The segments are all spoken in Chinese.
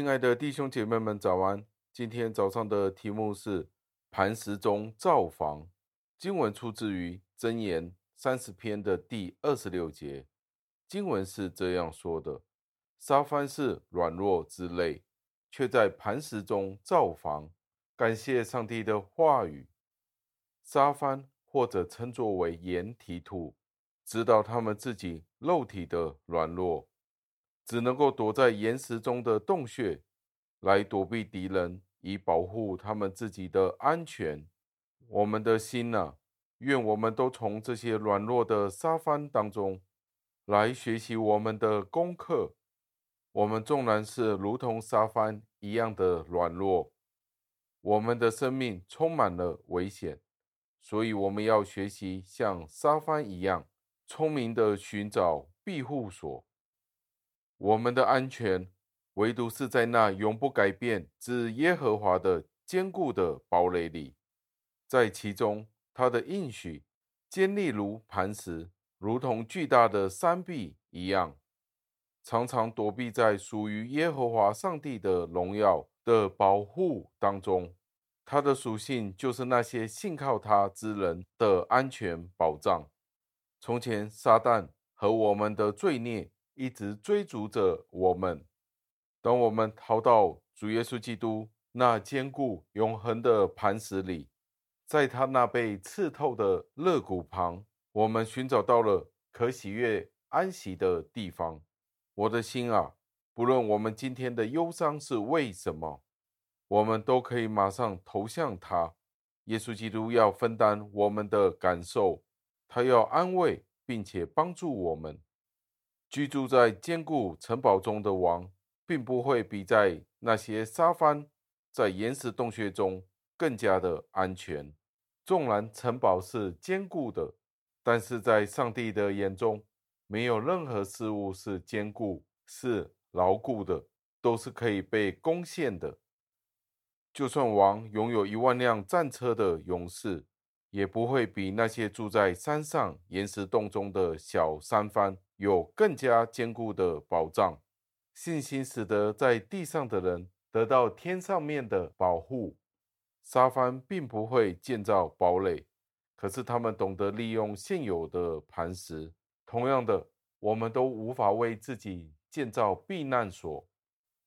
亲爱的弟兄姐妹们，早安！今天早上的题目是磐石中造房。经文出自于箴言三十篇的第二十六节。经文是这样说的：“沙番是软弱之类，却在磐石中造房。”感谢上帝的话语。沙番或者称作为岩体土，知道他们自己肉体的软弱。只能够躲在岩石中的洞穴，来躲避敌人，以保护他们自己的安全。我们的心呐，愿我们都从这些软弱的沙帆当中来学习我们的功课。我们纵然是如同沙帆一样的软弱，我们的生命充满了危险，所以我们要学习像沙帆一样聪明地寻找庇护所。我们的安全，唯独是在那永不改变之耶和华的坚固的堡垒里，在其中，他的应许坚立如磐石，如同巨大的山壁一样，常常躲避在属于耶和华上帝的荣耀的保护当中。他的属性就是那些信靠他之人的安全保障。从前，撒旦和我们的罪孽。一直追逐着我们。当我们逃到主耶稣基督那坚固永恒的磐石里，在他那被刺透的肋骨旁，我们寻找到了可喜悦安息的地方。我的心啊，不论我们今天的忧伤是为什么，我们都可以马上投向他。耶稣基督要分担我们的感受，他要安慰并且帮助我们。居住在坚固城堡中的王，并不会比在那些沙番在岩石洞穴中更加的安全。纵然城堡是坚固的，但是在上帝的眼中，没有任何事物是坚固、是牢固的，都是可以被攻陷的。就算王拥有一万辆战车的勇士，也不会比那些住在山上岩石洞中的小山番。有更加坚固的保障，信心使得在地上的人得到天上面的保护。沙番并不会建造堡垒，可是他们懂得利用现有的磐石。同样的，我们都无法为自己建造避难所，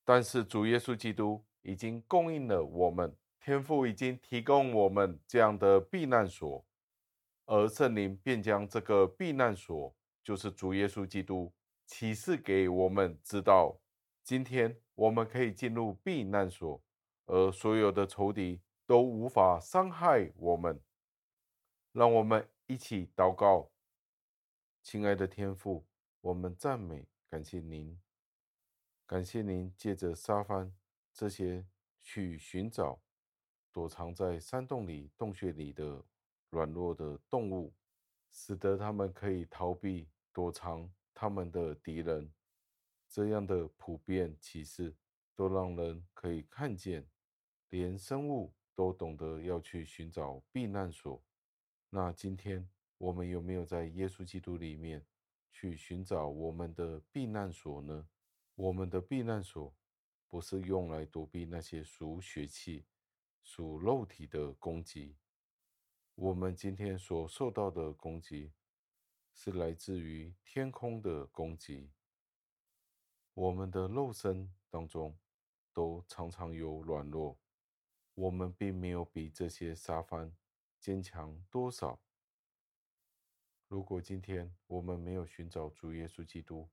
但是主耶稣基督已经供应了我们，天父已经提供我们这样的避难所，而圣灵便将这个避难所。就是主耶稣基督启示给我们知道，今天我们可以进入避难所，而所有的仇敌都无法伤害我们。让我们一起祷告，亲爱的天父，我们赞美感谢您，感谢您借着沙番这些去寻找躲藏在山洞里、洞穴里的软弱的动物。使得他们可以逃避、躲藏他们的敌人，这样的普遍启示都让人可以看见，连生物都懂得要去寻找避难所。那今天我们有没有在耶稣基督里面去寻找我们的避难所呢？我们的避难所不是用来躲避那些属血气、属肉体的攻击。我们今天所受到的攻击，是来自于天空的攻击。我们的肉身当中，都常常有软弱。我们并没有比这些沙帆坚强多少。如果今天我们没有寻找主耶稣基督，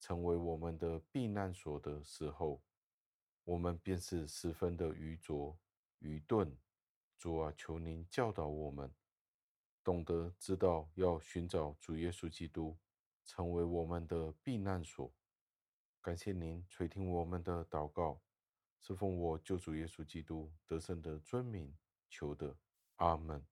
成为我们的避难所的时候，我们便是十分的愚拙、愚钝。主啊，求您教导我们，懂得知道要寻找主耶稣基督，成为我们的避难所。感谢您垂听我们的祷告，是奉我救主耶稣基督得胜的尊名求的，阿门。